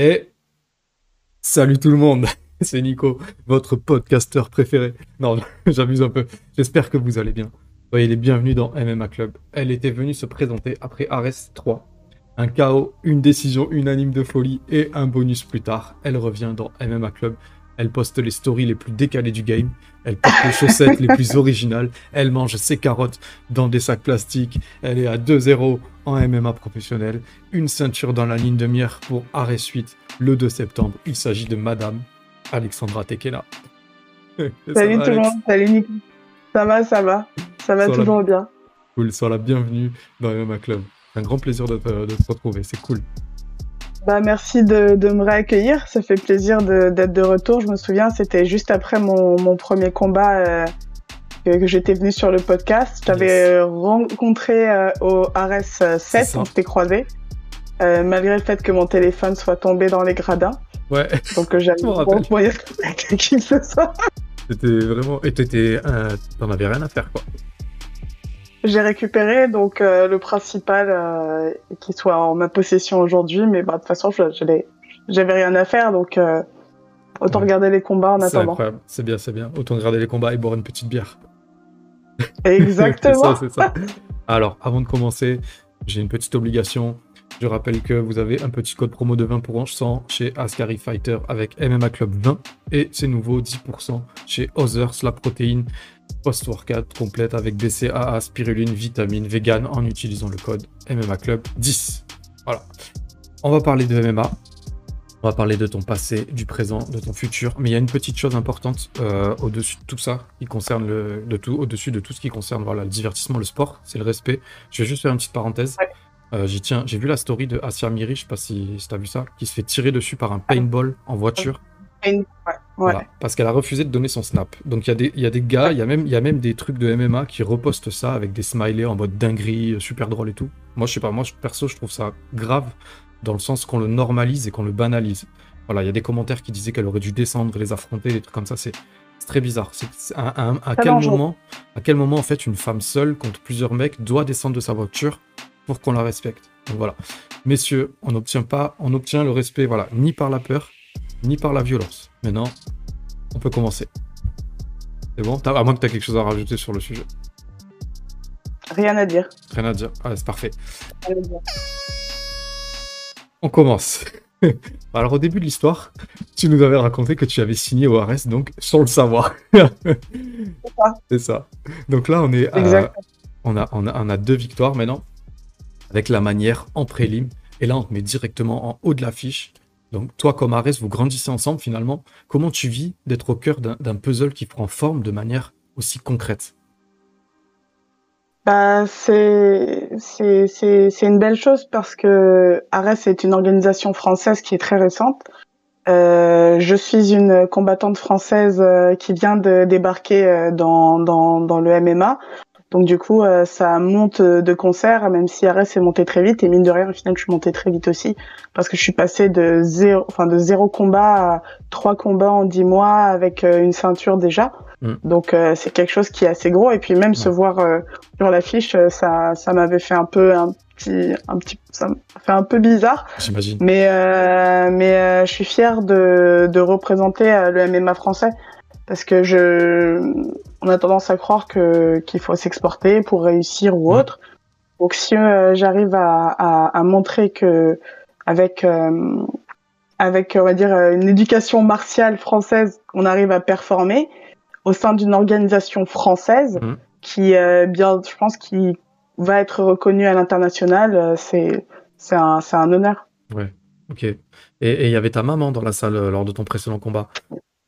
Et salut tout le monde, c'est Nico, votre podcasteur préféré. Non, j'abuse un peu. J'espère que vous allez bien. Soyez les bienvenus dans MMA Club. Elle était venue se présenter après Ares 3. Un chaos, une décision unanime de folie et un bonus plus tard. Elle revient dans MMA Club. Elle poste les stories les plus décalées du game. Elle porte les chaussettes les plus originales. Elle mange ses carottes dans des sacs plastiques. Elle est à 2-0 en MMA professionnel. Une ceinture dans la ligne de mire pour Arrêt Suite le 2 septembre. Il s'agit de Madame Alexandra Tekela. Salut va, tout le monde, salut Nico. Ça va, ça va. Ça va toujours bien. Cool, sois la bienvenue dans MMA Club. Un grand plaisir de te, de te retrouver, c'est cool. Bah, merci de, de me réaccueillir. Ça fait plaisir d'être de, retour. Je me souviens, c'était juste après mon, mon premier combat euh, que, que j'étais venu sur le podcast. Je t'avais Yes. euh, rencontré euh, au RS 7, ça. on s'était croisés. Euh, malgré le fait que mon téléphone soit tombé dans les gradins. Ouais, Donc j'avais me bon moyen qui que ce soit. c'était vraiment. Et t'étais. euh, T'en avais rien à faire, quoi. J'ai récupéré donc euh, le principal euh, qui soit en ma possession aujourd'hui, mais bah, de toute façon j'avais rien à faire donc euh, autant Ouais. regarder les combats en C'est attendant. c'est bien, c'est bien. Autant regarder les combats et boire une petite bière. Exactement. ça, ça. Alors, avant de commencer, j'ai une petite obligation. Je rappelle que vous avez un petit code promo de 20 pour Ange 100 chez Ascari Fighter avec MMA Club 20 et c'est nouveau 10% chez Others, la protéine post-workout complète avec BCAA, spiruline, vitamine, vegan en utilisant le code MMA Club 10. Voilà. On va parler de MMA. On va parler de ton passé, du présent, de ton futur. Mais il y a une petite chose importante euh, au-dessus de tout ça, qui concerne le, tout, au-dessus de tout ce qui concerne voilà, le divertissement, le sport, c'est le respect. Je vais juste faire une petite parenthèse. Euh, j'y tiens. J'ai vu la story de Asia Miri, je sais pas si, si tu as vu ça, qui se fait tirer dessus par un paintball en voiture. Ouais, ouais. Voilà, parce qu'elle a refusé de donner son snap. Donc il y, a des- il y a des gars, il y, a même- il y a même des trucs de MMA qui repostent ça avec des smileys en mode dinguerie, euh, super drôle et tout. Moi, je sais pas, moi, perso, je trouve ça grave dans le sens qu'on le normalise et qu'on le banalise. Voilà, il y a des commentaires qui disaient qu'elle aurait dû descendre les affronter, des trucs comme ça. C'est très bizarre. C'est à, quel dangereux. moment, à quel moment, en fait, une femme seule contre plusieurs mecs doit descendre de sa voiture pour qu'on la respecte Donc voilà. Messieurs, on n'obtient pas, on obtient le respect, voilà, ni par la peur, ni par la violence. Maintenant, on peut commencer. C'est bon? À moins que tu as quelque chose à rajouter sur le sujet. Rien à dire. Rien à dire. Ah, c'est parfait. Rien à dire. On commence. Alors, au début de l'histoire, tu nous avais raconté que tu avais signé au RS, donc sans le savoir. ça. c'est ça. Donc là, on est à- on, a, on, a, on a deux victoires maintenant, avec la manière en prélim. Et là, on te met directement en haut de l'affiche. Donc, toi, comme Ares, vous grandissez ensemble finalement. Comment tu vis d'être au cœur d'un puzzle qui prend forme de manière aussi concrète? Bah, c'est une belle chose parce que Ares est une organisation française qui est très récente. Euh, je suis une combattante française euh, qui vient de débarquer euh, dans dans dans le MMA. Donc du coup, euh, ça monte de concert, même si Ares est monté très vite. Et mine de rien, au final, je suis montée très vite aussi parce que je suis passée de zéro, enfin de zéro combat à trois combats en dix mois avec euh, une ceinture déjà. Mm. Donc euh, c'est quelque chose qui est assez gros. Et puis même se voir euh, sur l'affiche, euh, ça ça m'avait fait un peu un petit un petit ça m'a fait un peu bizarre. J'imagine. Mais euh, mais euh, je suis fière de de représenter euh, le MMA français parce que je on a tendance à croire que qu'il faut s'exporter pour réussir ou autre. Donc si euh, j'arrive à, à à montrer que avec euh, avec on va dire euh, une éducation martiale française, on arrive à performer au sein d'une organisation française Mhm. qui euh, bien je pense qui va être reconnue à l'international, euh, c'est c'est un c'est un honneur. Ouais, ok. Et et il y avait ta maman dans la salle euh, lors de ton précédent combat.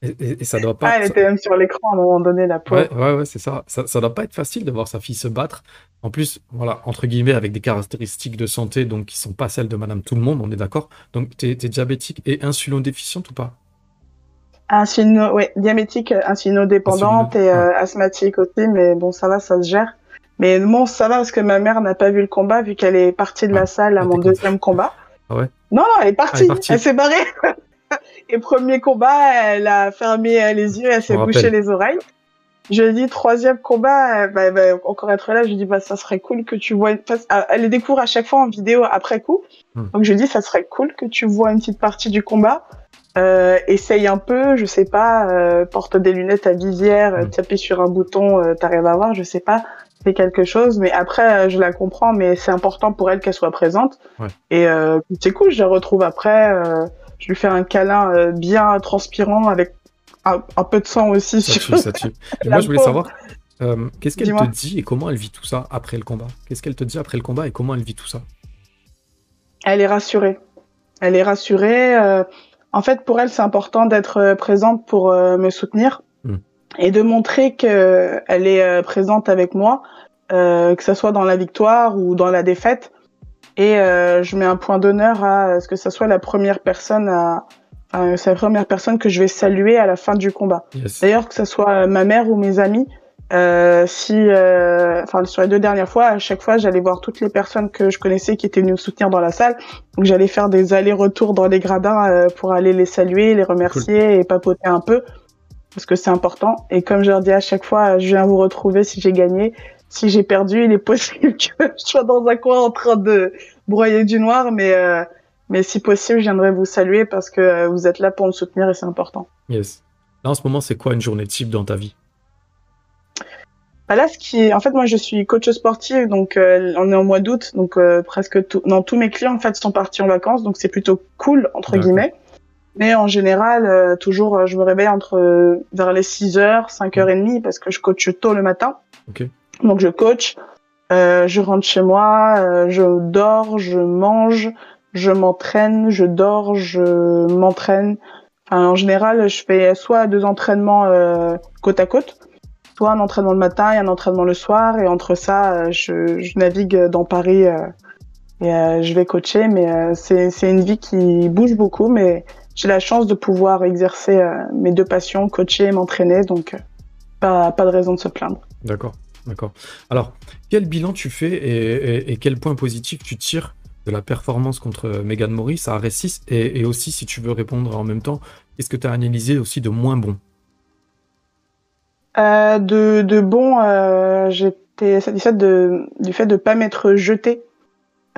Et, et- et ça doit pas. Ah, elle était même sur l'écran à un moment donné, la pauvre. Ouais, ouais, ouais, c'est ça. ça. Ça doit pas être facile de voir sa fille se battre. En plus, voilà, entre guillemets, avec des caractéristiques de santé donc qui sont pas celles de Madame Tout le Monde, on est d'accord. Donc, t'es es diabétique et insulino-déficiente ou pas? Insulino, ouais, diabétique, insulino-dépendante et euh, asthmatique aussi, mais bon, ça va, ça se gère. Mais bon, ça va parce que ma mère n'a pas vu le combat vu qu'elle est partie de la salle à elle mon deuxième combat. Ah ouais? Non, non, elle est partie. Ah, elle est partie. Elle s'est barrée. Et premier combat, elle a fermé euh, les yeux, elle s'est bouché les oreilles. Je lui ai dit troisième combat, euh, bah, va encore être là. Je lui ai dit bah ça serait cool que tu vois. Une... ah, Elle les découvre à chaque fois en vidéo après coup. Hmm. Donc je lui ai dit ça serait cool que tu vois une petite partie du combat. Euh, essaye un peu, je sais pas, euh, porte des lunettes à visière, Hmm. t'appuies sur un bouton, euh, t'arrives à voir, je sais pas, fais quelque chose. Mais après, euh, je la comprends, mais c'est important pour elle qu'elle soit présente. Ouais. Et euh, c'est cool, je la retrouve après. Je lui fais un câlin euh, bien transpirant avec un, un peu de sang aussi Ça sur tue, ça tue. Et La moi, je voulais savoir, euh, qu'est-ce qu'elle te dit et comment elle vit tout ça après le combat? Qu'est-ce qu'elle te dit après le combat et comment elle vit tout ça? Elle est rassurée. Elle est rassurée. euh, en fait, pour elle, c'est important d'être présente pour me soutenir Hmm. et de montrer que elle est présente avec moi, que ça soit dans la victoire ou dans la défaite. Et euh, je mets un point d'honneur à ce que ça soit la première personne à, enfin, c'est la première personne que je vais saluer à la fin du combat. Yes. D'ailleurs, que ce soit ma mère ou mes amis, euh, si, euh, enfin, sur les deux dernières fois, à chaque fois, j'allais voir toutes les personnes que je connaissais qui étaient venues me soutenir dans la salle. Donc, j'allais faire des allers-retours dans les gradins euh, pour aller les saluer, les remercier et papoter un peu, parce que c'est important. Et comme je leur dis à chaque fois, je viens vous retrouver si j'ai gagné. Si j'ai perdu, il est possible que je sois dans un coin en train de broyer du noir, mais euh, mais si possible, je viendrai vous saluer parce que euh, vous êtes là pour me soutenir et c'est important. Yes. Là, en ce moment, c'est quoi une journée type dans ta vie? Bah là, ce qui est, en fait, moi, je suis coach sportive, donc euh, on est en mois d'août, donc euh, presque tout, non, tous mes clients en fait sont partis en vacances, donc c'est plutôt cool entre guillemets. Mais en général, toujours, je me réveille entre vers les 6 heures, 5 heures et demie, parce que je coach tôt le matin. Ok. Donc je coach, euh, je rentre chez moi, euh, je dors, je mange, je m'entraîne, je dors, je m'entraîne. En général, je fais soit deux entraînements euh, côte à côte, soit un entraînement le matin et un entraînement le soir. Et entre ça, euh, je, je navigue dans Paris euh, et euh, je vais coacher. Mais c'est une vie qui bouge beaucoup, mais j'ai la chance de pouvoir exercer mes deux passions, coacher et m'entraîner. Donc, pas, pas de raison de se plaindre. D'accord, d'accord. Alors, quel bilan tu fais et, et- et quel point positif tu tires de la performance contre Megan Morris à RS6 et, et aussi, si tu veux répondre en même temps, qu'est-ce que tu as analysé aussi de moins bon? Euh, de, de bon, euh, j'étais satisfaite de, du fait de pas m'être jetée,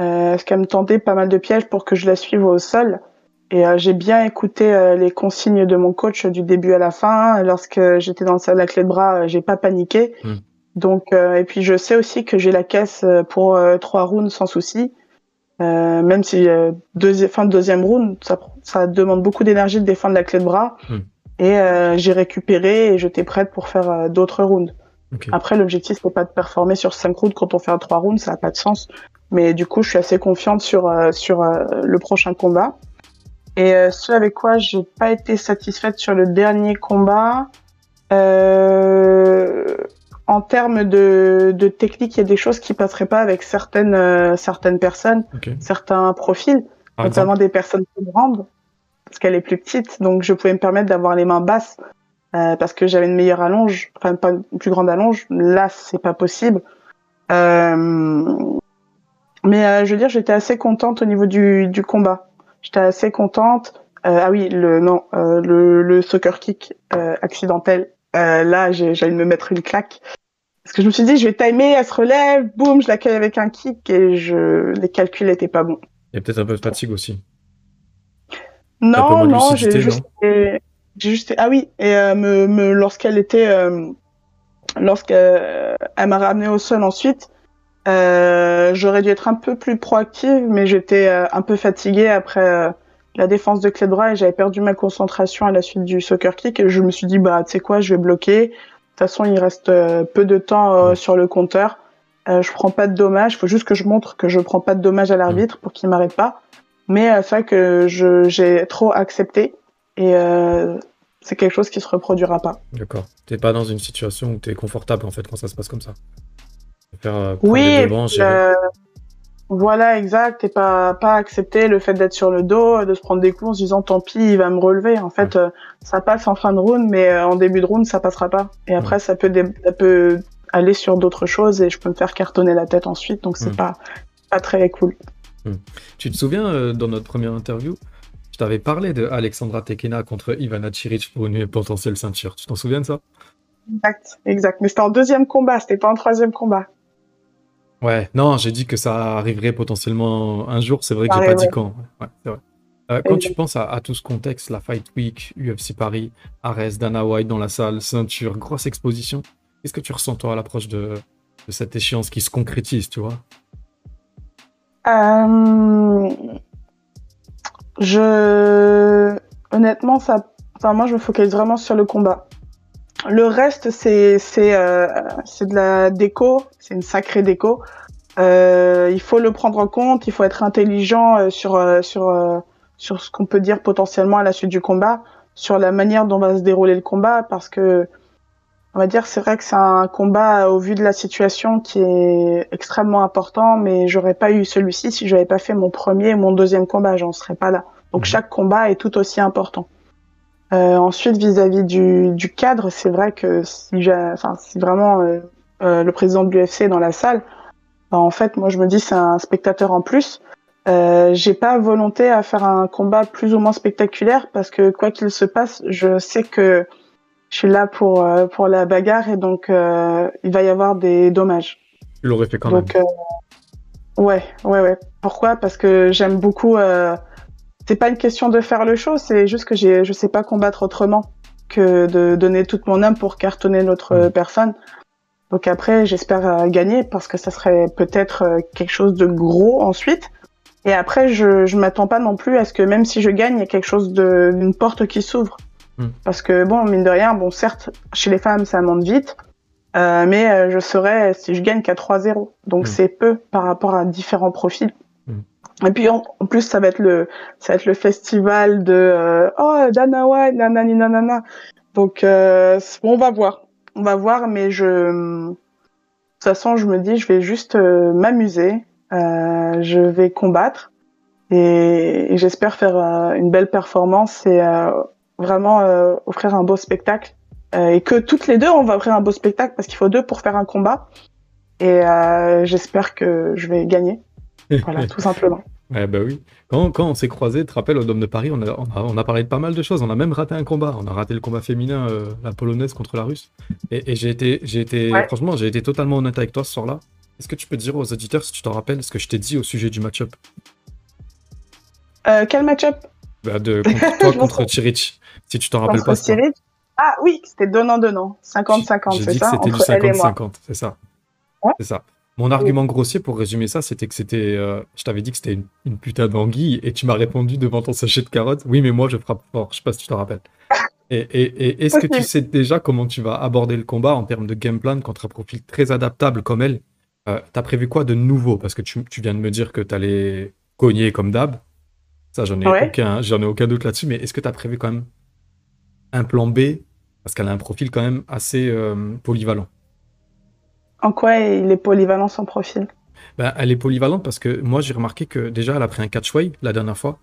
euh, parce qu'elle me tendait pas mal de pièges pour que je la suive au sol. Et euh, j'ai bien écouté les consignes de mon coach du début à la fin. Lorsque j'étais dans le salle à clé de bras, j'ai pas paniqué. Mm. Donc, euh, et puis je sais aussi que j'ai la caisse euh, pour euh, trois rounds sans souci. Euh, même si euh, deuxi- fin de deuxième round, ça, ça demande beaucoup d'énergie de défendre la clé de bras. Mm. Et euh, j'ai récupéré et j'étais prête pour faire d'autres rounds. Après, l'objectif, c'est pas de performer sur 5 rounds quand on fait un 3 rounds, ça n'a pas de sens. Mais du coup, je suis assez confiante sur, euh, sur euh, le prochain combat. Et euh, ce avec quoi j'ai pas été satisfaite sur le dernier combat, euh, en termes de, de technique, il y a des choses qui passeraient pas avec certaines, euh, certaines personnes, certains profils, Par notamment exemple, des personnes plus grandes, parce qu'elle est plus petite, donc je pouvais me permettre d'avoir les mains basses euh, parce que j'avais une meilleure allonge, enfin pas une plus grande allonge. Là, c'est pas possible. Euh, mais je veux dire, j'étais assez contente au niveau du, du combat. J'étais assez contente. Ah oui, le non, le, le soccer kick accidentel. Euh, là, j'allais me mettre une claque. Parce que je me suis dit, je vais timer, elle se relève, boum, je l'accueille avec un kick et je les calculs étaient pas bons. il y a peut-être un peu de fatigue aussi. Non, non, j'ai juste, juste, ah oui, et euh, me, me, lorsqu'elle était, euh, lorsqu'elle elle m'a ramené au sol ensuite, euh, j'aurais dû être un peu plus proactive, mais j'étais euh, un peu fatiguée après euh, la défense de clé bras et j'avais perdu ma concentration à la suite du soccer kick et je me suis dit, bah, tu sais quoi, je vais bloquer. De toute façon, il reste euh, peu de temps euh, sur le compteur. Euh, je prends pas de dommages. Il faut juste que je montre que je prends pas de dommages à l'arbitre pour qu'il m'arrête pas. Mais c'est vrai que je j'ai trop accepté et c'est quelque chose qui se reproduira pas. D'accord. T'es pas dans une situation où t'es confortable en fait quand ça se passe comme ça. Faire, Oui, les Voilà, exact, et pas pas accepter le fait d'être sur le dos, de se prendre des coups en se disant tant pis, il va me relever. En fait, euh, ça passe en fin de round, mais euh, en début de round, ça passera pas. Et après, ça peut dé- ça peut aller sur d'autres choses et je peux me faire cartonner la tête ensuite, donc c'est Mm. pas pas très cool. Tu te souviens, euh, dans notre première interview, je t'avais parlé de Alexandra Tekena contre Ivana Ciric pour une potentielle ceinture. Tu t'en souviens de ça? Exact, exact. Mais c'était en deuxième combat, c'était pas en troisième combat. Ouais, non, j'ai dit que ça arriverait potentiellement un jour. C'est vrai que j'ai pas dit quand. Ouais, c'est vrai. Euh, quand tu penses à, à tout ce contexte, la Fight Week, UFC Paris, Ares, Dana White dans la salle, ceinture, grosse exposition, qu'est-ce que tu ressens toi à l'approche de, de cette échéance qui se concrétise, tu vois? Euh, je honnêtement ça enfin moi je me focalise vraiment sur le combat. Le reste c'est c'est euh, c'est de la déco, c'est une sacrée déco. Euh, il faut le prendre en compte, il faut être intelligent euh, sur euh, sur euh, sur ce qu'on peut dire potentiellement à la suite du combat, sur la manière dont va se dérouler le combat parce que on va dire c'est vrai que c'est un combat au vu de la situation qui est extrêmement important mais j'aurais pas eu celui-ci si j'avais pas fait mon premier et mon deuxième combat. J'en serais pas là. Donc Mhm. chaque combat est tout aussi important euh, ensuite vis-à-vis du, du cadre c'est vrai que si enfin si vraiment euh, euh, le président de l'UFC est dans la salle bah, en fait moi je me dis c'est un spectateur en plus euh, j'ai pas volonté à faire un combat plus ou moins spectaculaire parce que quoi qu'il se passe je sais que je suis là pour euh, pour la bagarre et donc euh, il va y avoir des dommages. Tu l'aurais fait quand donc euh, ouais ouais ouais. Pourquoi? Parce que j'aime beaucoup. C'est pas une question de faire le show, c'est juste que j'ai je sais pas combattre autrement que de donner toute mon âme pour cartonner l'autre euh, personne. Donc après j'espère euh, gagner parce que ça serait peut-être euh, quelque chose de gros ensuite. Et après je je m'attends pas non plus à ce que même si je gagne il y a quelque chose de d'une porte qui s'ouvre. Mm. Parce que bon, mine de rien, bon, certes, chez les femmes, ça monte vite, euh, mais euh, je serais, si je gagne qu'à 3-0. Donc Mm. c'est peu par rapport à différents profils. Et puis en, plus, ça va être le, ça va être le festival de euh, oh Dana White, nanani nanana. Donc euh, on va voir, on va voir, mais je, de toute façon, je me dis, je vais juste euh, m'amuser, euh, je vais combattre et, et j'espère faire euh, une belle performance et euh, vraiment offrir un beau spectacle. Et que toutes les deux, on va offrir un beau spectacle parce qu'il faut deux pour faire un combat. Et j'espère que je vais gagner. Voilà, tout simplement. Ouais, bah oui. Quand, quand on s'est croisés, tu te rappelles, au Dôme de Paris, on a, on, a, on a parlé de pas mal de choses. On a même raté un combat. On a raté le combat féminin, euh, la polonaise contre la russe. Et, et j'ai été, j'ai été Ouais. franchement, j'ai été totalement honnête avec toi ce soir-là. Est-ce que tu peux dire aux auditeurs, si tu t'en rappelles, ce que je t'ai dit au sujet du match-up? Euh, quel match-up? Bah, de, contre, toi contre Chirich Si tu t'en rappelles pas. Ah oui, c'était donnant-donnant. 50-50, J'ai c'est dit que ça c'était du Entre elle et moi. 50-50, c'est ça. Ouais. C'est ça. Mon argument grossier pour résumer ça, c'était que c'était. euh, je t'avais dit que c'était une, une putain d'anguille et tu m'as répondu devant ton sachet de carottes. Oui, mais moi je frappe fort. Je sais pas si tu te rappelles. Et, et- et est-ce que tu sais déjà comment tu vas aborder le combat en termes de game plan contre un profil très adaptable comme elle? Euh, T'as prévu quoi de nouveau? Parce que tu, tu viens de me dire que t'allais cogner comme d'hab. Ça, j'en ai, Ouais. aucun, j'en ai aucun doute là-dessus. Mais est-ce que t'as prévu quand même un plan B? Parce qu'elle a un profil quand même assez euh, polyvalent. En quoi il est polyvalent son profil? Ben, elle est polyvalente parce que moi j'ai remarqué que déjà elle a pris un catchway la dernière fois.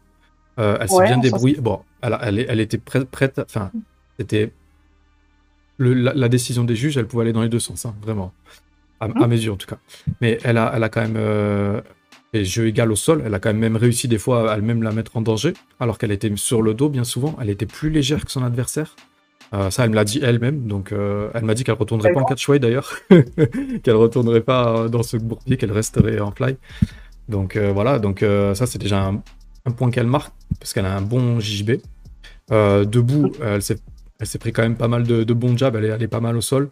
Euh, elle s'est Ouais, bien débrouillée. Bon, elle, était prête, prête. Enfin, c'était la, la décision des juges. Elle pouvait aller dans les deux sens, hein, vraiment, à, à mes yeux en tout cas. Mais elle a, elle a quand même euh, fait jeu égal au sol. Elle a quand même même réussi des fois à elle-même la mettre en danger, alors qu'elle était sur le dos bien souvent. Elle était plus légère que son adversaire. Euh, ça, elle me l'a dit elle-même. Donc, euh, elle m'a dit qu'elle retournerait pas en catchway d'ailleurs, qu'elle retournerait pas euh, dans ce bourbier, qu'elle resterait en fly. Donc euh, voilà, donc ça c'est déjà un, un point qu'elle marque parce qu'elle a un bon JJB. Debout, elle s'est elle s'est pris quand même pas mal de, de bons jabs, elle est, elle est pas mal au sol,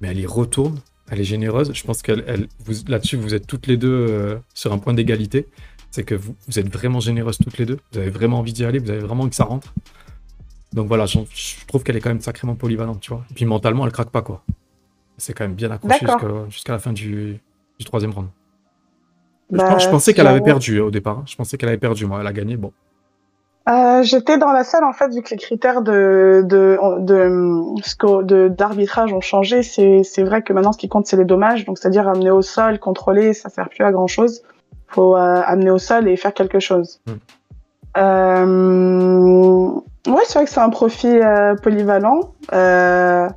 mais elle y retourne, elle est généreuse. Je pense qu'elle, elle, vous- là-dessus, vous êtes toutes les deux sur un point d'égalité. C'est que vous, vous êtes vraiment généreuses toutes les deux, vous avez vraiment envie d'y aller, vous avez vraiment envie que ça rentre. Donc voilà, je trouve qu'elle est quand même sacrément polyvalente, tu vois. Et puis mentalement, elle craque pas, quoi. C'est quand même bien accroché jusqu'à la fin du, du troisième round. Je, Bah, pense- je pensais qu'elle avait perdu au départ. hein. Je pensais qu'elle avait perdu, moi. Elle a gagné, bon. Euh, J'étais dans la salle en fait vu que les critères de d'arbitrage ont changé. C'est vrai que maintenant ce qui compte c'est les dommages, donc c'est-à-dire amener au sol, contrôler, ça sert plus à grand chose. faut euh, amener au sol et faire quelque chose. Mm. Euh, ouais, c'est vrai que c'est un profil euh, polyvalent. Euh,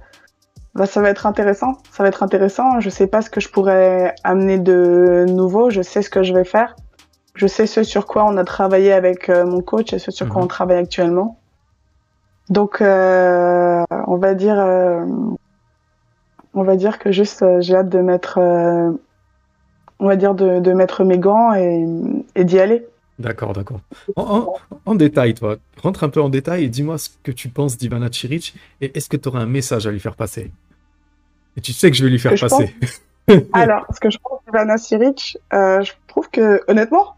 bah, ça va être intéressant. Ça va être intéressant. Je sais pas ce que je pourrais amener de nouveau. Je sais ce que je vais faire. Je sais ce sur quoi on a travaillé avec euh, mon coach et ce sur quoi Mhm. on travaille actuellement. Donc, euh, on va dire, euh, on va dire que juste, j'ai hâte de mettre, euh, on va dire de, de mettre mes gants et, et d'y aller. D'accord, d'accord. En, en- en détail, toi, rentre un peu en détail et dis-moi ce que tu penses d'Ivana Chiric et est-ce que tu aurais un message à lui faire passer? Et tu sais que je vais lui faire passer. Alors, ce que je pense d'Ivana Siric, euh, je trouve que, honnêtement,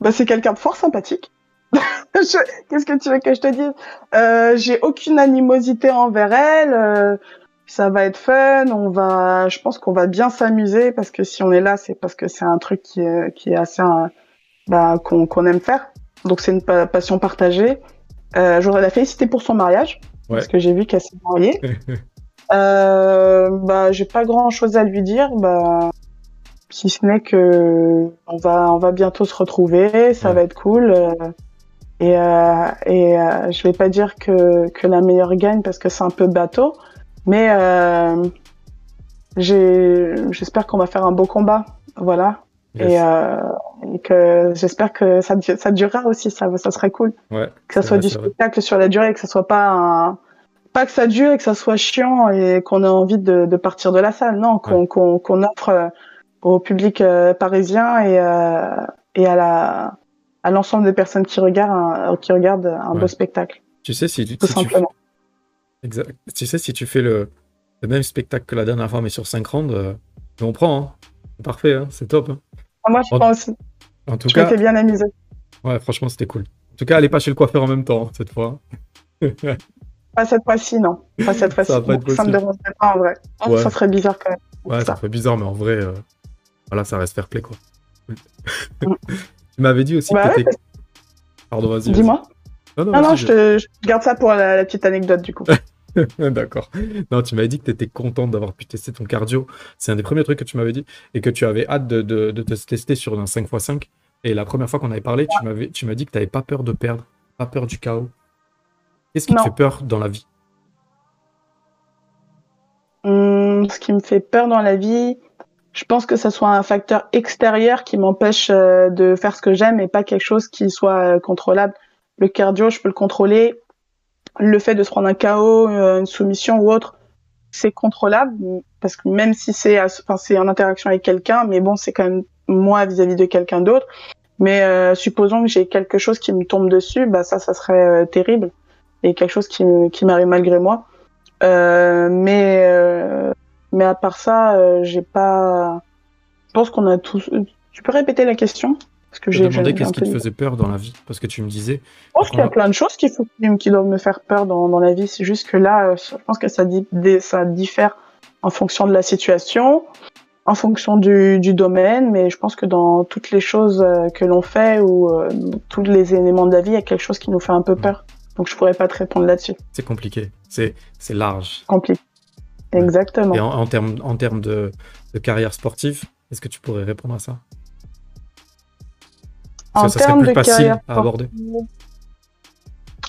bah, c'est quelqu'un de fort sympathique. Je- Qu'est-ce que tu veux que je te dise? Euh, J'ai aucune animosité envers elle. euh, ça va être fun. On va, je pense qu'on va bien s'amuser parce que si on est là, c'est parce que c'est un truc qui est, qui est assez, bah, qu'on qu'on aime faire. Donc c'est une pa- passion partagée. Euh, J'aurais la féliciter pour son mariage Ouais. parce que j'ai vu qu'elle s'est mariée. Euh, bah, j'ai pas grand chose à lui dire, bah, si ce n'est que on va, on va bientôt se retrouver, ça Ouais. va être cool. euh, et euh, et euh, je vais pas dire que, que la meilleure gagne parce que c'est un peu bateau, mais euh, j'espère qu'on va faire un beau combat, voilà. Yes. Et, euh, et que j'espère que ça, ça durera aussi, ça, ça serait cool Ouais, que ça soit vrai, du vrai. spectacle sur la durée, que ça soit pas un... pas que ça dure et que ça soit chiant et qu'on ait envie de, de partir de la salle, non, qu'on qu'on qu'on offre euh, au public euh, parisien et euh, et à la à l'ensemble des personnes qui regardent un, qui regardent un Ouais. beau spectacle, Tu sais, si, tu- tout si tu, simplement. exact. tu sais, si tu fais le, le même spectacle que la dernière fois, mais sur 5 rounds, on prend. hein. Parfait, hein, c'est top. hein. Ah, Moi, je en- pense aussi. En tout Je cas, bien amusée. ouais, franchement, c'était cool. En tout cas, allez pas chez le coiffeur en même temps, hein, cette fois. Pas cette fois-ci, non. Pas cette fois-ci. pas être ça me dérangerait pas en vrai. Ouais. Ça serait bizarre quand même. Ouais, ça Ça. fait bizarre, mais en vrai, euh, voilà, ça reste fair play, quoi. Mm. tu m'avais dit aussi Bah que ouais, t'étais... Pardon, vas-y. Dis-moi. Non, non, Non, non, vas-y, je, te, je garde ça pour la, la petite anecdote du coup. D'accord. Non, tu m'avais dit que tu étais contente d'avoir pu tester ton cardio. C'est un des premiers trucs que tu m'avais dit et que tu avais hâte de, de- de te tester sur un 5x5. Et la première fois qu'on avait parlé, tu m'avais, tu m'as dit que tu n'avais pas peur de perdre, pas peur du chaos. Qu'est-ce qui Non. te fait peur dans la vie? Hum, ce qui me fait peur dans la vie, je pense que ça soit un facteur extérieur qui m'empêche euh, de faire ce que j'aime et pas quelque chose qui soit euh, contrôlable. Le cardio, je peux le contrôler. Le fait de se prendre un KO, euh, une soumission ou autre, c'est contrôlable parce que même si c'est enfin c'est en interaction avec quelqu'un, mais bon, c'est quand même moi vis-à-vis de quelqu'un d'autre. Mais euh, supposons que j'ai quelque chose qui me tombe dessus, bah ça, ça serait euh, terrible et quelque chose qui, qui m'arrive malgré moi. Euh, mais euh, mais à part ça, j'ai pas. Je pense qu'on a tous. Tu peux répéter la question? Parce que Je te demandais qu'est-ce qui te faisait peur dans la vie Parce que tu me disais, Je pense qu'il y a plein de choses qui, faut, qui doivent me faire peur dans, dans la vie. C'est juste que là, euh, je pense que ça, diffère en fonction de la situation, en fonction du, du domaine, mais je pense que dans toutes les choses euh, que l'on fait ou euh, tous les éléments de la vie, il y a quelque chose qui nous fait un peu peur. Donc je pourrais pas te répondre là-dessus. c'est compliqué, c'est, large. Compliqué. Exactement. Et en, en termes, en de, de carrière sportive, est-ce que tu pourrais répondre à ça? En que ça serait termes plus de facile à aborder.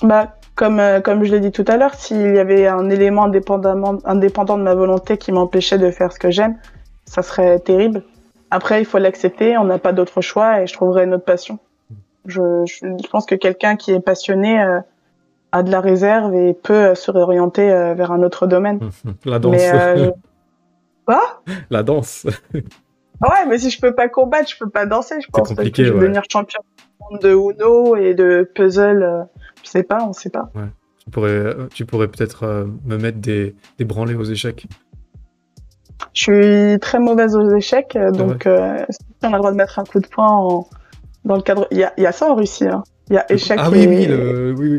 Bah, comme, euh, comme je l'ai dit tout à l'heure, s'il y avait un élément indépendant de ma volonté qui m'empêchait de faire ce que j'aime, ça serait terrible. Après, il faut l'accepter, on n'a pas d'autre choix et je trouverai une autre passion. Je, je, je pense que quelqu'un qui est passionné euh, a de la réserve et peut euh, se réorienter euh, vers un autre domaine. La danse. Mais Quoi? La danse. Ah Ouais, mais si je peux pas combattre, je peux pas danser. Je pense compliqué, que je vais ouais. devenir champion de Uno et de puzzle. euh, je sais pas, on sait pas. Tu pourrais, euh, tu pourrais peut-être euh, me mettre des, des branlés aux échecs. Je suis très mauvaise aux échecs, euh, donc on a le droit de mettre un coup de poing en... dans le cadre. Il y a, y a ça en Russie. Hein. Il y a échec ah oui, et oui, le- oui,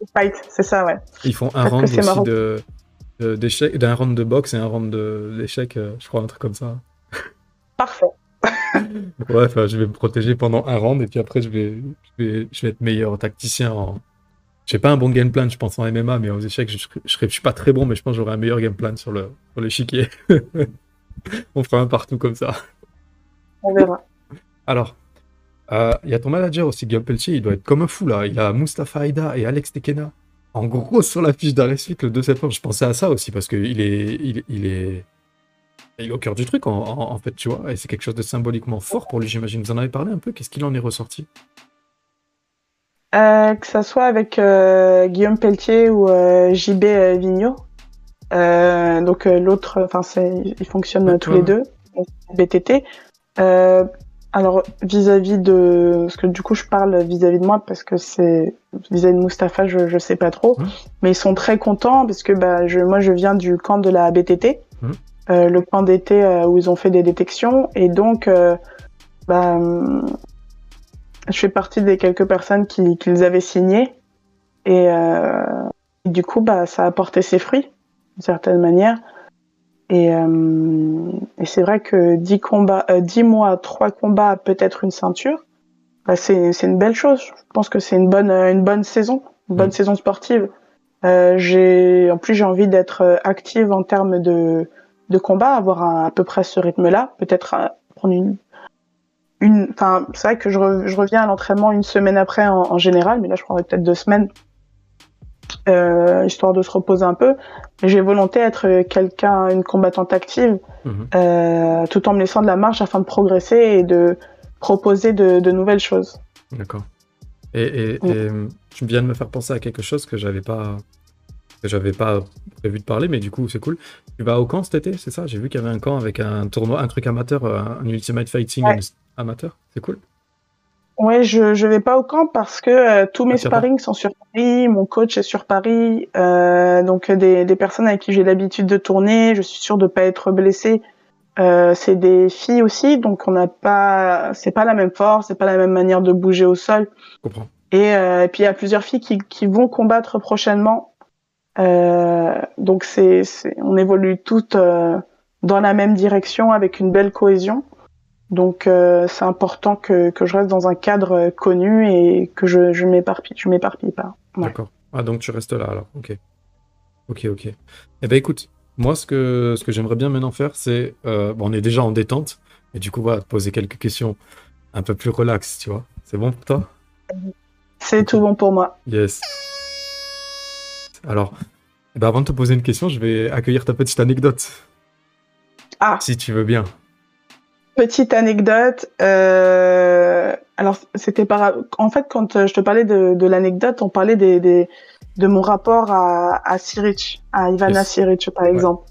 oui. fight, c'est ça, ouais. Ils font un round aussi de, de- d'échecs, d'un round de boxe et un round d'échecs, je crois, un truc comme ça. Parfait. Ouais, enfin, je vais me protéger pendant un round et puis après, je vais, je vais, je vais être meilleur tacticien. En... J'ai pas un bon game plan, je pense, en MMA, mais aux échecs, je, je, je, suis pas très bon, mais je pense que j'aurai un meilleur game plan sur le sur l'échiquier. On fera un partout comme ça. On verra. Alors, Euh, Il y a ton manager aussi, Guillaume Pelletier, il doit être comme un fou là. Il a Mustafa Aida et Alex Tekena. En gros, sur la fiche d'arrêt suite le 2 septembre, je pensais à ça aussi parce qu'il est, il, il est, est au cœur du truc en, en- en fait, tu vois. Et c'est quelque chose de symboliquement fort pour lui, j'imagine. Vous en avez parlé un peu? Qu'est-ce qu'il en est ressorti? Euh, que ça soit avec euh, Guillaume Pelletier ou euh, JB Vigneault. Donc l'autre, enfin ils fonctionnent Ouais, tous ouais, les ouais. deux. BTT. Alors vis-à-vis de, parce que du coup je parle vis-à-vis de moi parce que c'est vis-à-vis de Mustapha, je je sais pas trop, Ouais. mais ils sont très contents parce que bah je, moi je viens du camp de la BTT. Euh, le camp d'été euh, où ils ont fait des détections. Et donc euh, bah, je fais partie des quelques personnes qui, qui les avaient signés et, et du coup bah ça a porté ses fruits d'une certaine manière. Et, et c'est vrai que 10 combats euh, 10 mois trois combats peut-être une ceinture bah c'est c'est une belle chose. Je pense que c'est une bonne une bonne saison une bonne Mm. saison sportive. Euh, j'ai en plus j'ai envie d'être active en termes de de combat avoir un- à peu près ce rythme là peut-être euh, prendre une une, enfin, c'est vrai que je, re- je reviens à l'entraînement une semaine après en, en général, mais là je prendrai peut-être deux semaines, euh, histoire de se reposer un peu. Mais j'ai volonté d'être quelqu'un, une combattante active, Mhm. euh, tout en me laissant de la marge afin de progresser et de proposer de, de nouvelles choses. D'accord. Et, et, et, tu viens de me faire penser à quelque chose que j'avais pas j'avais pas prévu de parler, mais du coup c'est cool. Tu vas au camp cet été, c'est ça? J'ai vu qu'il y avait un camp avec un tournoi, un truc amateur, euh, un Ultimate Fighting Ouais. amateur. C'est cool? Ouais, je je vais pas au camp parce que euh, tous mes Ah, sparring sont sur Paris, mon coach est sur Paris, euh, donc des des personnes avec qui j'ai l'habitude de tourner, je suis sûre de pas être blessée. Euh, c'est des filles aussi, donc on n'a pas, c'est pas la même force, c'est pas la même manière de bouger au sol. Je comprends. Et, et puis il y a plusieurs filles qui qui vont combattre prochainement, donc c'est on évolue toutes euh, dans la même direction avec une belle cohésion. Donc euh, c'est important que, que je reste dans un cadre euh, connu et que je, je m'éparpille, je m'éparpille pas. Ouais. D'accord. Ah donc tu restes là alors. Ok. Ok, ok. Eh ben écoute, moi ce que ce que j'aimerais bien maintenant faire, c'est euh, bon, on est déjà en détente, et du coup on va te poser quelques questions un peu plus relax, tu vois. C'est bon pour toi? C'est tout bon pour moi. Yes. Alors, eh ben, avant de te poser une question, je vais accueillir ta petite anecdote, Ah, si tu veux bien. petite anecdote. Euh... Alors c'était par, en fait quand euh, je te parlais de, de l'anecdote, on parlait des, des de mon rapport à, à Siric, à Ivana Yes. Siric par exemple.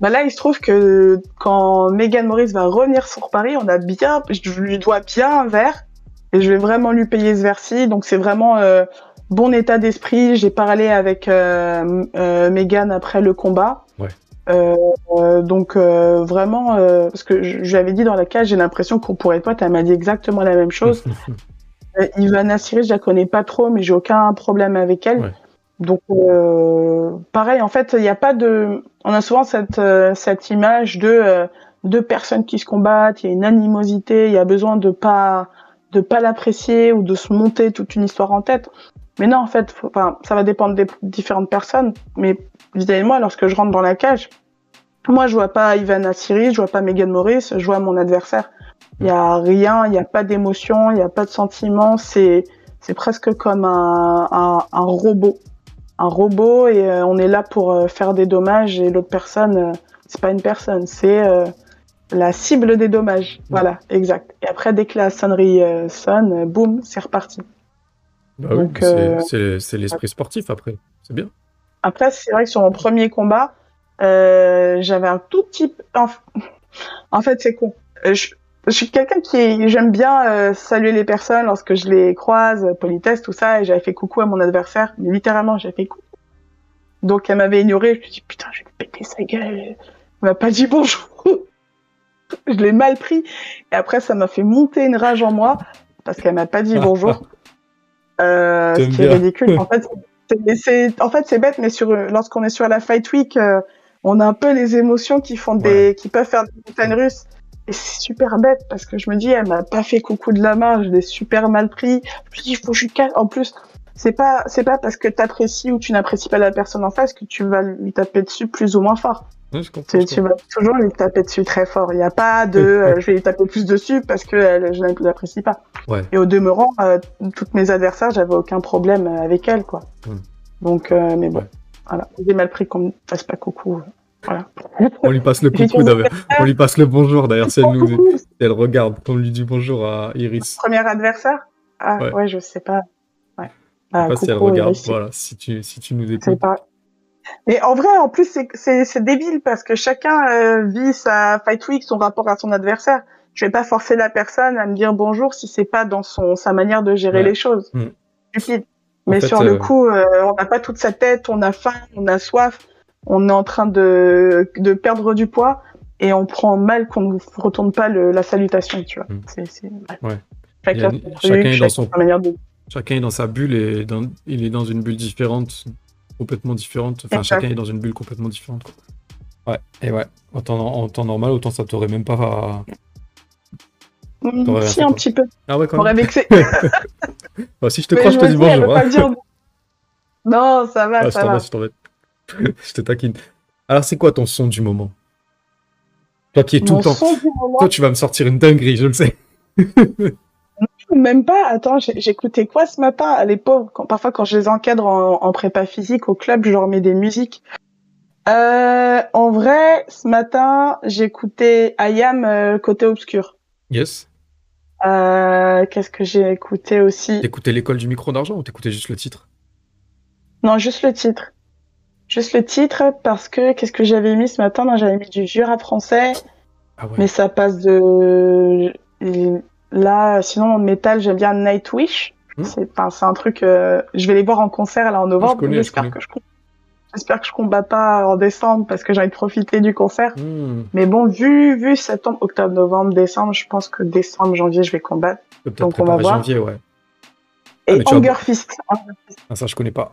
Bah là, il se trouve que quand Megan Morris va revenir sur Paris, on a bien, je lui dois bien un verre et je vais vraiment lui payer ce verre-ci. Donc c'est vraiment euh, bon état d'esprit. J'ai parlé avec euh, euh, Megan après le combat. Ouais. Euh, euh, donc euh, vraiment, euh, parce que je, je lui avais dit dans la cage, j'ai l'impression qu'on pourrait être potes. Elle m'a dit exactement la même chose. Ivana Siric, je la connais pas trop, mais j'ai aucun problème avec elle. Ouais. Donc, euh, pareil, en fait, il n'y a pas de. On a souvent cette euh, cette image de euh, deux personnes qui se combattent. Il y a une animosité. Il y a besoin de pas de pas l'apprécier ou de se monter toute une histoire en tête. Mais non, en fait, faut- enfin, ça va dépendre des différentes personnes. Mais vis-à-vis de moi, lorsque je rentre dans la cage, moi, je vois pas Ivana Siric, je vois pas Megan Morris, je vois mon adversaire. Il y a rien, il n'y a pas d'émotion, il n'y a pas de sentiment. C'est c'est presque comme un, un, un robot, un robot et euh, on est là pour euh, faire des dommages et l'autre personne, euh, c'est pas une personne, c'est euh, la cible des dommages. Voilà, exact. Et après, dès que la sonnerie sonne, boum, c'est reparti. Bah oui, Donc, euh, c'est c'est l'esprit sportif après. C'est bien. Après, c'est vrai que sur mon premier combat, euh, j'avais un tout petit. En, fait, c'est con. Euh, Je, je suis quelqu'un qui... J'aime bien euh, saluer les personnes lorsque je les croise, politesse, tout ça, et j'avais fait coucou à mon adversaire. Mais littéralement, j'ai fait coucou. Donc, elle m'avait ignoré. Je me suis dit, putain, je vais lui péter sa gueule. Elle m'a pas dit bonjour. je l'ai mal pris. Et après, ça m'a fait monter une rage en moi, parce qu'elle m'a pas dit bonjour. Euh, ce qui est ridicule. En fait, c'est- en fait bête, mais sur lorsqu'on est sur la Fight Week, euh, on a un peu les émotions qui font des, qui peuvent faire des montagnes russes. Et c'est super bête parce que je me dis, elle m'a pas fait coucou de la main, je l'ai super mal pris. Je me dis, il faut que je casse. En plus, c'est pas, c'est pas parce que t'apprécies ou tu n'apprécies pas la personne en face que tu vas lui taper dessus plus ou moins fort. Ouais, je comprends. Tu, je tu comprends. vas toujours lui taper dessus très fort. Il n'y a pas de euh, je vais lui taper plus dessus parce que euh, je ne l'apprécie pas. Ouais. Et au demeurant, euh, toutes mes adversaires, j'avais aucun problème avec elles, quoi. Donc, mais bon, Ouais. voilà. J'ai mal pris qu'on me fasse pas coucou. Voilà. On lui passe le coucou d'ailleurs. On lui passe le bonjour d'ailleurs si elle nous Coucou, si elle regarde. On lui dit bonjour à Iris. Premier adversaire? Ah, Ouais. ouais. je sais pas. Ouais. Je Ah, sais pas si elle coucou, regarde. Iris, Voilà, si tu, si tu nous écoutes. pas. Mais en vrai, en plus, c'est- débile parce que chacun euh, vit sa Fight Week, son rapport à son adversaire. Je vais pas forcer la personne à me dire bonjour si c'est pas dans son sa manière de gérer Ouais. les choses. Mm. Stupide. En Mais fait, sur euh, le coup, euh, on n'a pas toute sa tête, on a faim, on a soif, on est en train de de perdre du poids et on prend mal qu'on ne retourne pas le, la salutation, tu vois. Mm. Ouais. Chacun, a- est dans son- de Chacun est dans sa bulle et dans- il est dans une bulle différente, complètement différente. Enfin, chacun est dans une bulle complètement différente. Quoi. Ouais, et ouais. En temps, en temps normal, autant ça t'aurait même pas. Mm, rien Si un petit peu. Ah ouais, quand même. vexé. Bah, si je te crois, je te dis bonjour. hein. dire- Non, ça va, Ah, je ça va. je te taquine. Alors, c'est quoi ton son du moment? Toi qui es tout le temps. Toi, tu vas me sortir une dinguerie, je le sais. même pas. Attends, j'écoutais quoi ce matin à l'époque? Quand, Parfois, quand je les encadre en, en prépa physique au club, je leur mets des musiques. Euh, en vrai, ce matin, j'écoutais Ayam euh, côté obscur. Yes. Euh, Qu'est-ce que j'ai écouté aussi? T'écoutais l'école du micro d'argent ou t'écoutais juste le titre? Non, juste le titre. Juste le titre parce que qu'est-ce que j'avais mis ce matin? J'avais mis du rap français. Ah ouais. Mais ça passe de là, sinon en métal, j'aime bien Nightwish. Hmm. C'est un truc. euh, Je vais les voir en concert là en novembre. je J'espère connais. que je j'espère que je combats pas en décembre parce que j'ai envie de profiter du concert. Hmm, Mais bon, vu vu septembre, octobre, novembre, décembre, je pense que décembre, janvier, je vais combattre. Donc, on va voir. janvier, ouais. Et as- Hunger Fist. Ah, ça, je connais pas.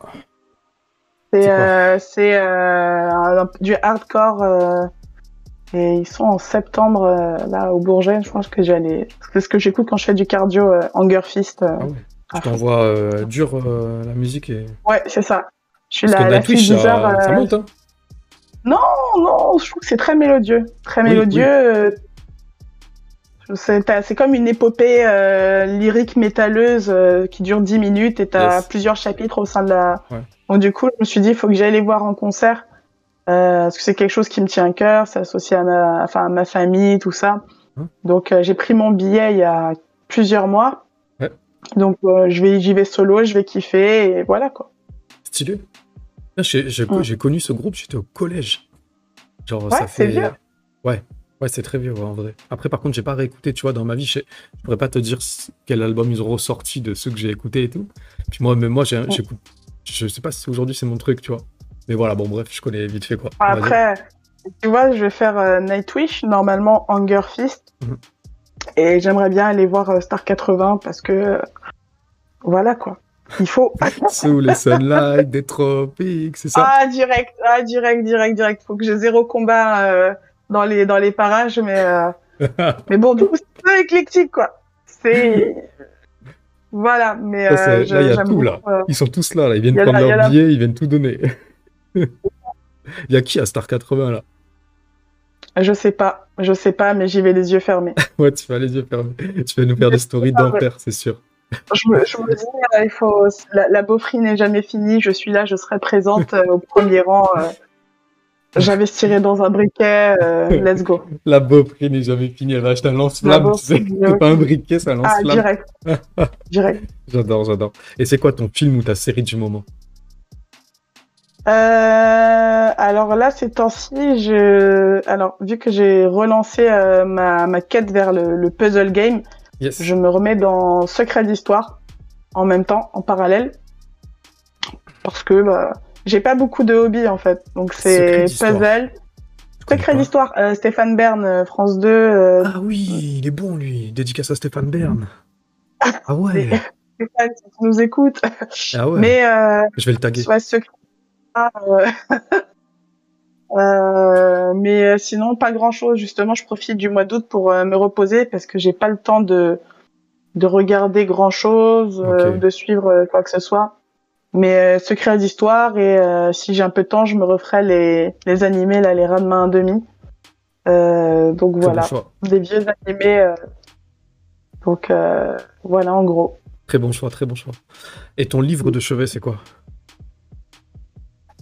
C'est euh, euh, du hardcore. Et ils sont en septembre euh, là au Bourget. Je pense que j'allais. C'est ce que j'écoute quand je fais du cardio. euh, Hunger Fist. euh. Ah ouais. à Je fond. t'envoie euh, dur la musique et. Ouais, c'est ça. Je suis Parce la, que la bizarre. ça, ça monte, hein. Non, non, je trouve que c'est très mélodieux. Très Oui, mélodieux. C'est comme une épopée lyrique métalleuse qui dure 10 minutes et t'as Yes. plusieurs chapitres au sein de la. Ouais. Donc du coup, je me suis dit, il faut que j'aille les voir en concert euh, parce que c'est quelque chose qui me tient à cœur, c'est associé à ma, enfin, à ma famille, tout ça. Hein. Donc euh, j'ai pris mon billet il y a plusieurs mois. Ouais. Donc euh, je vais, j'y vais solo, je vais kiffer et voilà quoi. Stylé. Putain, J'ai j'ai- Mm. j'ai connu ce groupe, j'étais au collège. Genre, Ouais, ça c'est fait. vieux. Ouais, ouais, c'est très vieux, ouais, en vrai. Après, par contre, j'ai pas réécouté, tu vois, dans ma vie, je, pourrais pas te dire quel album ils ont ressorti de ceux que j'ai écoutés et tout. Puis moi, même moi, j'ai- Mm. j'écoute. Je sais pas si aujourd'hui c'est mon truc, tu vois. Mais voilà, bon, bref, je connais vite fait, quoi. Après, tu vois, je vais faire euh, Nightwish, normalement Hunger Fist. Mhm. Et j'aimerais bien aller voir euh, Star 80 parce que. euh, voilà quoi. Il faut. Sous les sunlight des tropiques, c'est ça? Ah, direct, ah, direct, direct, direct. Faut que j'ai zéro combat euh, dans, les, dans les parages, mais. mais bon, du coup, c'est peu éclectique quoi. C'est. Voilà, mais. Ça, là, il y a tout, là. Ils sont tous là, là. Ils viennent prendre leur billet, ils viennent tout donner. Il y a qui à Star 80 là? Je sais pas, je sais pas, mais j'y vais les yeux fermés. Ouais, tu vas les yeux fermés. Tu vas nous faire des stories Ah, d'enfer, c'est sûr. Je me, je me dis, euh, il faut, la, la beaufrie n'est jamais finie. Je suis là, je serai présente euh, au premier rang. euh, J'investirai dans un briquet. euh, let's go. La beaufrie n'est jamais finie, elle va acheter un La lance-flamme, tu sais. beaufrie, C'est pas un briquet, c'est un Ah, lance-flamme. direct. direct. j'adore, j'adore. Et c'est quoi ton film ou ta série du moment? Euh, alors là, ces temps-ci, je, alors vu que j'ai relancé euh, ma, ma quête vers le, le puzzle game, Yes. je me remets dans Secret d'Histoire en même temps, en parallèle, parce que bah, j'ai pas beaucoup de hobbies en fait. Donc c'est puzzle. Secret d'Histoire, euh, Stéphane Bern, euh, France 2. euh, Ah oui, il est bon lui. Dédicace à Stéphane Bern. Ah ouais. Stéphane, si tu nous écoutes. Ah ouais. Mais euh, Je vais le taguer. soit Secret euh, euh, mais euh, sinon pas grand chose. Justement, je profite du mois d'août pour euh, me reposer parce que j'ai pas le temps de de regarder grand chose, Ok. de suivre euh, quoi que ce soit. Mais euh, secret d'histoire et euh, si j'ai un peu de temps, je me referai les, les animés, là, les rats de main à demi. Euh, donc voilà, bon des vieux animés. euh, donc euh, voilà, en gros. Très bon choix, très bon choix. Et ton livre de chevet, c'est quoi?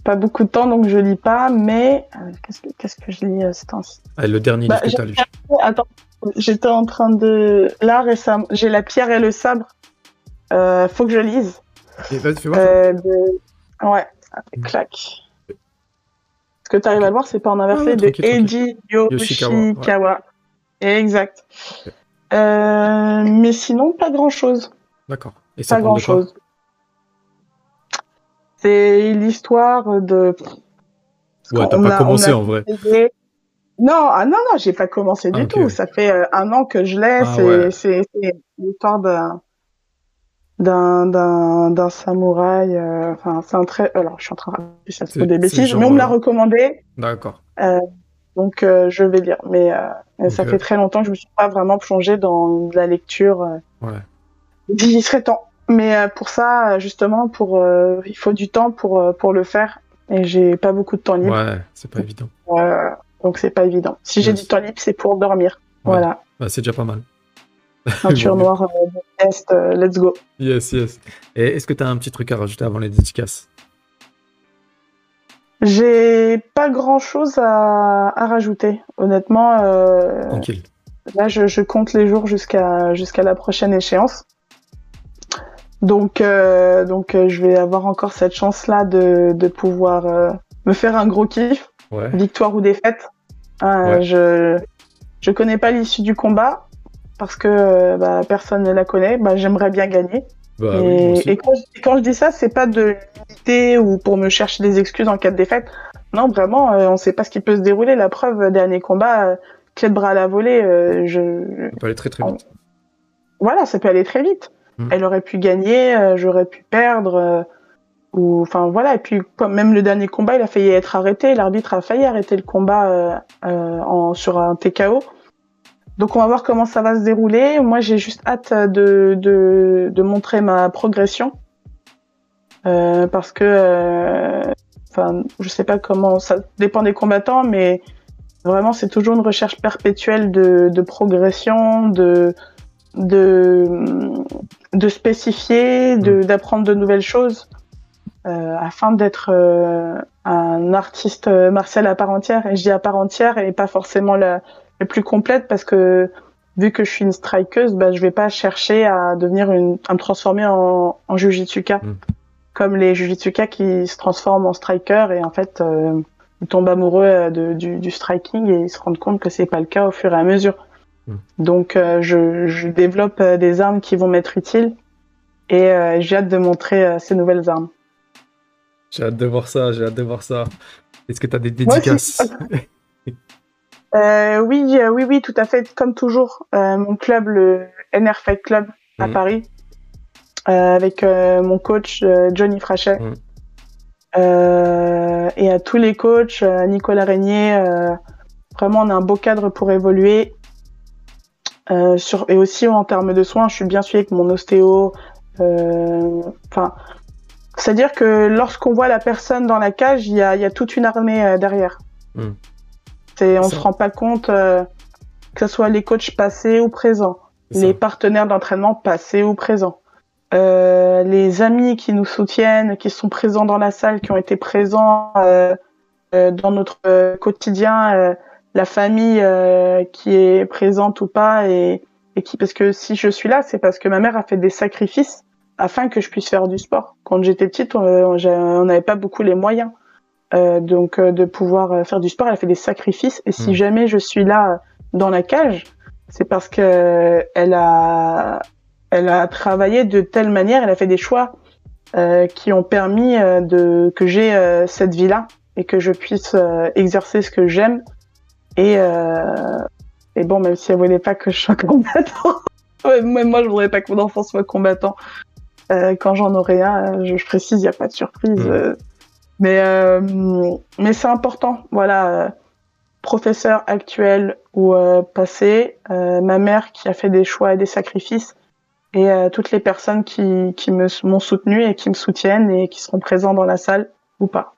Pas beaucoup de temps, donc je lis pas, mais euh, qu'est-ce que qu'est-ce que je lis euh, ce temps-ci Ah, Le dernier Bah, livre que j'ai- t'as lu. Attends, j'étais en train de là récemment, j'ai La pierre et le sabre. Euh, faut que je lise. Et vas-y, fais voir. Euh, de... Ouais, Mm. clac. Est-ce que tu arrives à le voir C'est pas en inversé ouais, de. Eiji Yoshikawa, ouais. Exact. Euh, mais sinon, pas grand-chose. D'accord. Et ça Pas grand-chose. C'est l'histoire de. Ouais, t'as pas a- commencé a en vrai. Non, ah non, non, j'ai pas commencé du tout. Ça fait euh, un an que je l'ai. Ah, c'est ouais. l'histoire d'un d'un d'un d'un samouraï. euh, Enfin, c'est un très. Alors, je suis en train de ça se des bêtises, genre, mais on me l'a recommandé, D'accord. donc euh, je vais lire. Mais ça fait très longtemps que je me suis pas vraiment plongée dans la lecture. Ouais. il serait temps. Mais euh, pour ça, justement, pour euh, il faut du temps pour euh, pour le faire. Et j'ai pas beaucoup de temps libre. Ouais, c'est pas évident. Euh, donc c'est pas évident. Si j'ai Yes. du temps libre, c'est pour dormir. Ouais. Voilà. Bah, c'est déjà pas mal. Peinture Vaut mieux. noire, euh, test, let's go. Yes, yes. Et est-ce que t'as un petit truc à rajouter avant les dédicaces? J'ai pas grand chose à, à rajouter. Honnêtement, Tranquille. là je, je compte les jours jusqu'à jusqu'à la prochaine échéance. Donc euh, donc euh, je vais avoir encore cette chance là de, de pouvoir euh, me faire un gros kiff. Ouais. victoire ou défaite. Euh, Ouais. Je je connais pas l'issue du combat parce que euh, bah, personne ne la connaît. Bah, J'aimerais bien gagner. Bah et, oui, et quand, je, et quand je dis ça, c'est pas de l'unité ou pour me chercher des excuses en cas de défaite. Non, vraiment, euh, on sait pas ce qui peut se dérouler. La preuve, dernier combat, clé de bras à la volée. euh, je, Ça peut aller très très vite. voilà, ça peut aller très vite. Mm. Elle aurait pu gagner, euh, j'aurais pu perdre, euh, ou enfin voilà. Et puis même le dernier combat, il a failli être arrêté. L'arbitre a failli arrêter le combat euh, en, sur un TKO. Donc on va voir comment ça va se dérouler. Moi, j'ai juste hâte de, de, de montrer ma progression parce que, enfin, je sais pas comment, ça dépend des combattants, mais vraiment c'est toujours une recherche perpétuelle de, de progression, de de, de spécifier, de, d'apprendre de nouvelles choses, euh, afin d'être euh, un artiste martial à part entière. Et je dis à part entière et pas forcément la, la plus complète parce que vu que je suis une strikeuse, bah, je vais pas chercher à devenir une, à me transformer en, en jujitsuka. Mm. Comme les jujitsuka qui se transforment en striker et en fait, euh, ils tombent amoureux euh, de, du, du striking et ils se rendent compte que c'est pas le cas au fur et à mesure. Mm. Donc, euh, je, je développe euh, des armes qui vont m'être utiles et euh, j'ai hâte de montrer ces nouvelles armes. J'ai hâte de voir ça, j'ai hâte de voir ça. Est-ce que t'as des dédicaces? Oui, oui, oui, tout à fait. Comme toujours, mon club, le NR Fight Club à Mhm. Paris, avec mon coach Johnny Frachet. Euh, et à tous les coachs, Nicolas Régnier, vraiment on a un beau cadre pour évoluer. Euh, sur, et aussi en termes de soins, je suis bien suivi avec mon ostéo. euh, Enfin, c'est-à-dire que lorsqu'on voit la personne dans la cage, il y a, il y a toute une armée euh, derrière. Mhm. C'est, on Ça. se rend pas compte que ce soit les coachs passés ou présents, les partenaires d'entraînement passés ou présents, euh, les amis qui nous soutiennent, qui sont présents dans la salle, qui ont été présents euh, euh, dans notre quotidien, la famille euh, qui est présente ou pas, et, et qui parce que si je suis là, c'est parce que ma mère a fait des sacrifices afin que je puisse faire du sport. Quand j'étais petite, on on n'avait pas beaucoup les moyens. Euh, donc euh, de pouvoir euh, faire du sport, elle a fait des sacrifices. Et si Mm. jamais je suis là euh, dans la cage, c'est parce que euh, elle a, elle a travaillé de telle manière, elle a fait des choix euh, qui ont permis euh, de que j'ai euh, cette vie-là et que je puisse euh, exercer ce que j'aime. Et euh, et bon, même si elle voulait pas que je sois combattant, même moi je voudrais pas que mon enfant soit combattant. Euh, quand j'en aurai un, je, je précise, il n'y a pas de surprise. Mm. euh, mais euh, mais c'est important, voilà. euh, professeur actuel ou euh, passé, ma mère qui a fait des choix et des sacrifices, et toutes les personnes qui, qui m'ont soutenu et qui me soutiennent et qui seront présents dans la salle ou pas.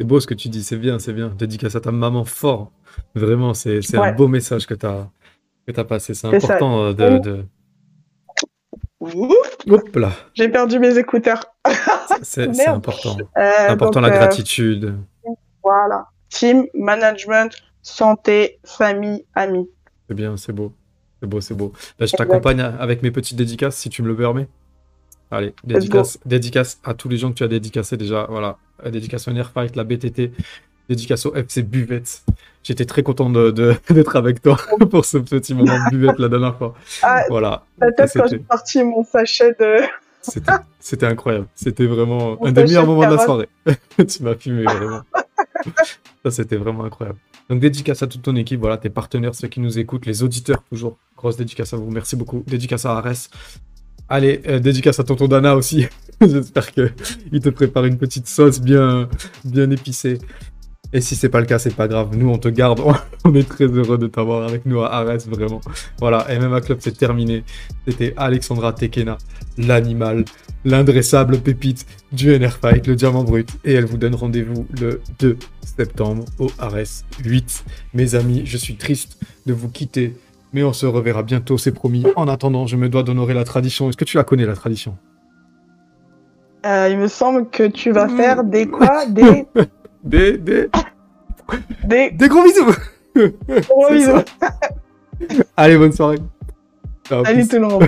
C'est beau ce que tu dis, c'est bien, c'est bien. Dédicace à ta maman fort. Vraiment, c'est un beau message que tu as, que as passé. C'est ça. important euh, de, de- Hop là, J'ai perdu mes écouteurs. c'est important. Euh, important donc, la euh, gratitude. Voilà. Team, management, santé, famille, amis. C'est bien, c'est beau. C'est beau, c'est beau. Là, je t'accompagne avec mes petites dédicaces, si tu me le permets. Allez, dédicace, dédicace à tous les gens que tu as dédicacés déjà. Voilà, dédicace au Nerfight, la BTT, dédicace au FC Buvette. J'étais très content de- de- d'être avec toi pour ce petit moment de buvette la dernière fois. Ah, Voilà, peut-être quand j'ai sorti mon sachet de. c'était incroyable. C'était vraiment un des meilleurs moments de la soirée. tu m'as fumé, vraiment. Ça, c'était vraiment incroyable. Donc, dédicace à toute ton équipe, voilà, tes partenaires, ceux qui nous écoutent, les auditeurs, toujours. Grosse dédicace à vous, merci beaucoup. Dédicace à Arès. Allez, euh, dédicace à tonton Dana aussi. J'espère que il te prépare une petite sauce bien, bien épicée. Et si c'est pas le cas, c'est pas grave. Nous, on te garde. On est très heureux de t'avoir avec nous à Arès, vraiment. Voilà, MMA Club, c'est terminé. C'était Alexandra Tekena, l'animal, l'indressable pépite du NR Fight, le diamant brut. Et elle vous donne rendez-vous le 2 septembre au Ares 8. Mes amis, je suis triste de vous quitter, mais on se reverra bientôt, c'est promis. En attendant, je me dois d'honorer la tradition. Est-ce que tu la connais, la tradition? Euh, il me semble que tu vas Mm. faire des quoi? Des. Des, des, Des. des gros bisous gros bisous. Allez, bonne soirée. Peace. tout le monde.